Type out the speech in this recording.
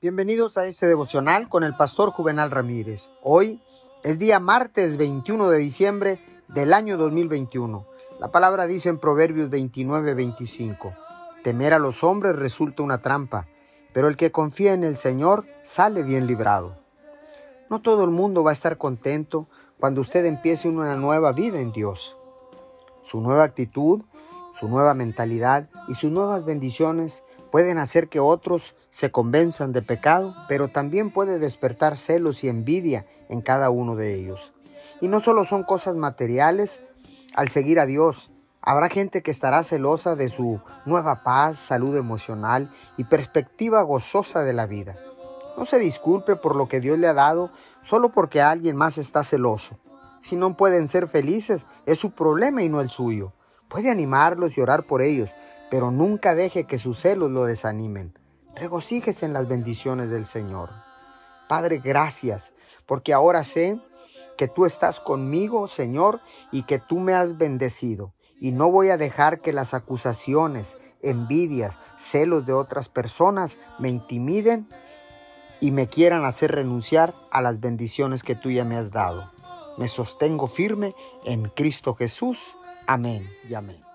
Bienvenidos a este devocional con el pastor Juvenal Ramírez. Hoy es día martes 21 de diciembre del año 2021. La palabra dice en Proverbios 29, 25, temer a los hombres resulta una trampa, pero el que confía en el Señor sale bien librado. No todo el mundo va a estar contento cuando usted empiece una nueva vida en Dios. Su nueva actitud, su nueva mentalidad y sus nuevas bendiciones pueden hacer que otros se convenzan de pecado, pero también puede despertar celos y envidia en cada uno de ellos. Y no solo son cosas materiales al seguir a Dios, habrá gente que estará celosa de su nueva paz, salud emocional y perspectiva gozosa de la vida. No se disculpe por lo que Dios le ha dado solo porque alguien más está celoso. Si no pueden ser felices, es su problema y no el suyo. Puede animarlos y orar por ellos, pero nunca deje que sus celos lo desanimen. Regocíjese en las bendiciones del Señor. Padre, gracias, porque ahora sé que tú estás conmigo, Señor, y que tú me has bendecido. Y no voy a dejar que las acusaciones, envidias, celos de otras personas me intimiden y me quieran hacer renunciar a las bendiciones que tú ya me has dado. Me sostengo firme en Cristo Jesús. Amén y amén.